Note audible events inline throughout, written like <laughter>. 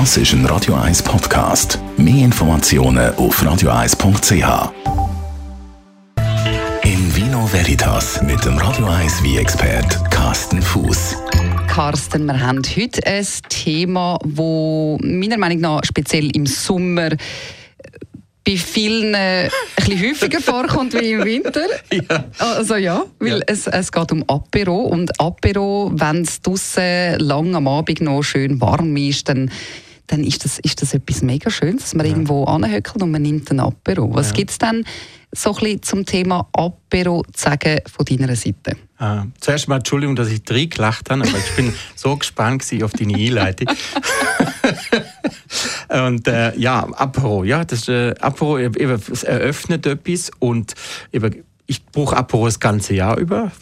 Das ist ein Radio 1 Podcast. Mehr Informationen auf radio1.ch. In Vino Veritas mit dem Radio 1 wie expert Carsten Fuß. Carsten, wir haben heute ein Thema, wo meiner Meinung nach speziell im Sommer bei vielen äh, ein bisschen häufiger vorkommt wie im Winter. <laughs> Ja. Also ja, weil ja. Es, es geht um Apero und Apero, wenn es draußen lang am Abend noch schön warm ist, dann dann ist das, ist das etwas mega Schönes, dass man ja. irgendwo anhöckelt und man nimmt ein Apero. Was ja. gibt es denn so ein bisschen zum Thema Apero zu sagen von deiner Seite? Ah, zuerst mal Entschuldigung, dass ich drei gelacht habe, aber ich bin so gespannt auf deine Einleitung. <laughs> und äh, ja, Apero, ja, das äh, Apero eben, es eröffnet etwas und eben, ich brauche Apero das ganze Jahr über.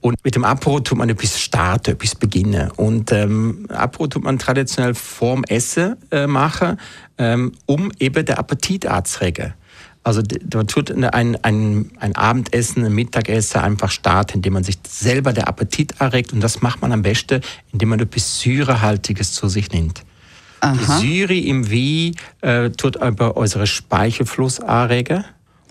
Und mit dem Apero tut man etwas starten, etwas beginnen. Und ähm, Apero tut man traditionell vorm Essen äh, machen, ähm, um eben den Appetit anzuregen. Also man tut ein, ein, ein Abendessen, ein Mittagessen einfach starten, indem man sich selber der Appetit erregt. Und das macht man am besten, indem man etwas Säurehaltiges zu sich nimmt. Aha. Die Säure im Wie äh, tut aber unsere Speichelfluss anregen.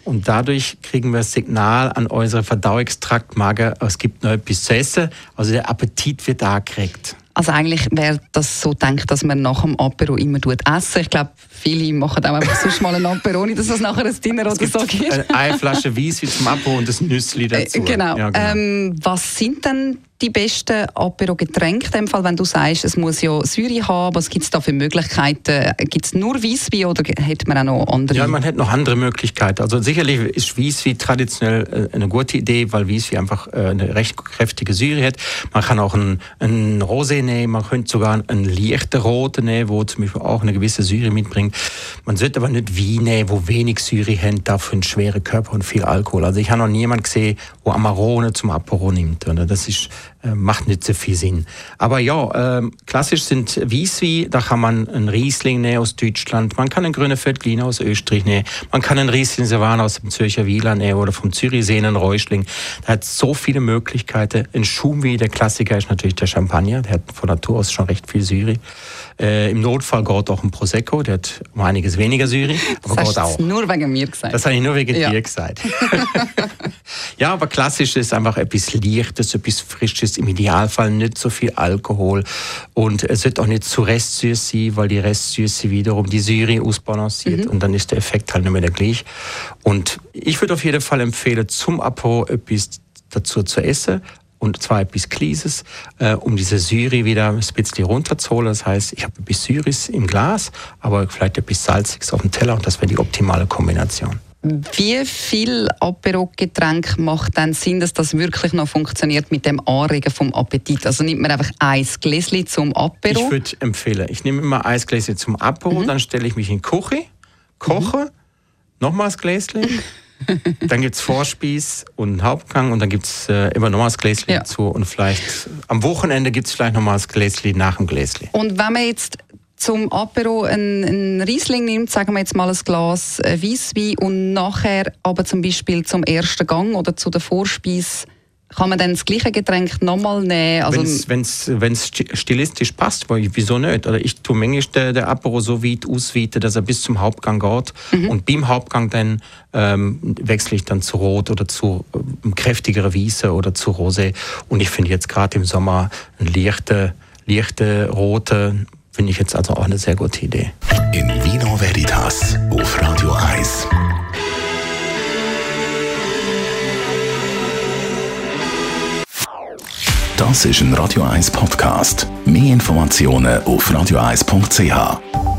Und dadurch kriegen wir das Signal an unsere Verdauungstraktmager, es gibt noch etwas zu essen. Also der Appetit wird angekriegt. Also eigentlich wäre das so denkt, dass man nach dem Apero immer essen. Ich glaube, viele machen auch einfach sonst mal ein Apero, ohne dass es nachher ein Dinner oder so gibt. Eine Flasche Weiss zum Apero und ein Nüssli äh, dazu. Genau. Ja, genau. Ähm, was sind denn die besten Apero-Getränke, wenn du sagst, es muss ja Säure haben, was gibt es da für Möglichkeiten? Gibt es nur Weisswein oder hat man auch noch andere? Ja, man hat noch andere Möglichkeiten. Also sicherlich ist Weisswein traditionell äh, eine gute Idee, weil Weisswein einfach äh, eine recht kräftige Säure hat. Man kann auch einen Rosé nehmen, man könnte sogar einen leichten Roten nehmen, wo zum Beispiel auch eine gewisse Säure mitbringt. Man sollte aber nicht Wein nehmen, wo wenig Säure hat, dafür einen schweren Körper und viel Alkohol. Also ich habe noch niemanden gesehen, wo Amarone zum Apero nimmt. Das ist macht nicht so viel Sinn. Aber ja, äh, klassisch sind Wieswi, da kann man einen Riesling nehmen aus Deutschland, man kann einen grünen Veltliner aus Österreich nehmen, man kann einen Riesling Savan aus dem Zürcher Wieler nehmen oder vom Zürichsee einen Räuschling. Da hat so viele Möglichkeiten. Ein Schumwi, der Klassiker, ist natürlich der Champagner, der hat von Natur aus schon recht viel Syri. Äh, Im Notfall geht auch ein Prosecco, der hat um einiges weniger Syri. Das hast du nur wegen mir gesagt. Das habe ich nur wegen ja. dir gesagt. <laughs> <laughs> ja, aber klassisch ist einfach etwas Leichtes, etwas Frisches, im Idealfall nicht so viel Alkohol und es wird auch nicht zu restsüß sein, weil die Restsüße wiederum die Syri ausbalanciert mhm. und dann ist der Effekt halt nicht mehr der gleich. Und ich würde auf jeden Fall empfehlen, zum Apo etwas dazu zu essen, und zwar etwas Kleines, äh, um diese Syri wieder ein bisschen runterzuholen. Das heißt, ich habe ein bisschen Syris im Glas, aber vielleicht ein bisschen Salziges auf dem Teller und das wäre die optimale Kombination. Wie viel Apero-Getränk macht dann Sinn, dass das wirklich noch funktioniert mit dem Anregen vom Appetit? Also nimmt man einfach ein Gläschen zum Apero? Ich würde empfehlen, ich nehme immer ein Gläschen zum Apero, mhm. dann stelle ich mich in die Küche, koche, mhm. nochmals Gläschen <laughs> dann gibt es Vorspieß und Hauptgang und dann gibt es äh, immer nochmal das Gläschen ja. dazu und vielleicht am Wochenende gibt es vielleicht nochmal das Gläschen nach dem Gläschen. Und wenn man jetzt zum Apero einen, Riesling nimmt, sagen wir jetzt mal ein Glas äh, Weisswein und nachher aber zum Beispiel zum ersten Gang oder zu der Vorspeise kann man dann das gleiche Getränk nochmal nehmen? Also Wenn es stilistisch passt, wieso nicht? Oder ich tue manchmal den, den Apero so weit ausweiten, dass er bis zum Hauptgang geht. Mhm. Und beim Hauptgang dann ähm, wechsle ich dann zu Rot oder zu ähm, kräftigere Wiese oder zu Rosé. Und ich finde jetzt gerade im Sommer ein leichte, leichte rote, finde ich jetzt also auch eine sehr gute Idee. In Vino Veritas auf Radio 1. Das ist ein Radio 1 Podcast. Mehr Informationen auf radio1.ch.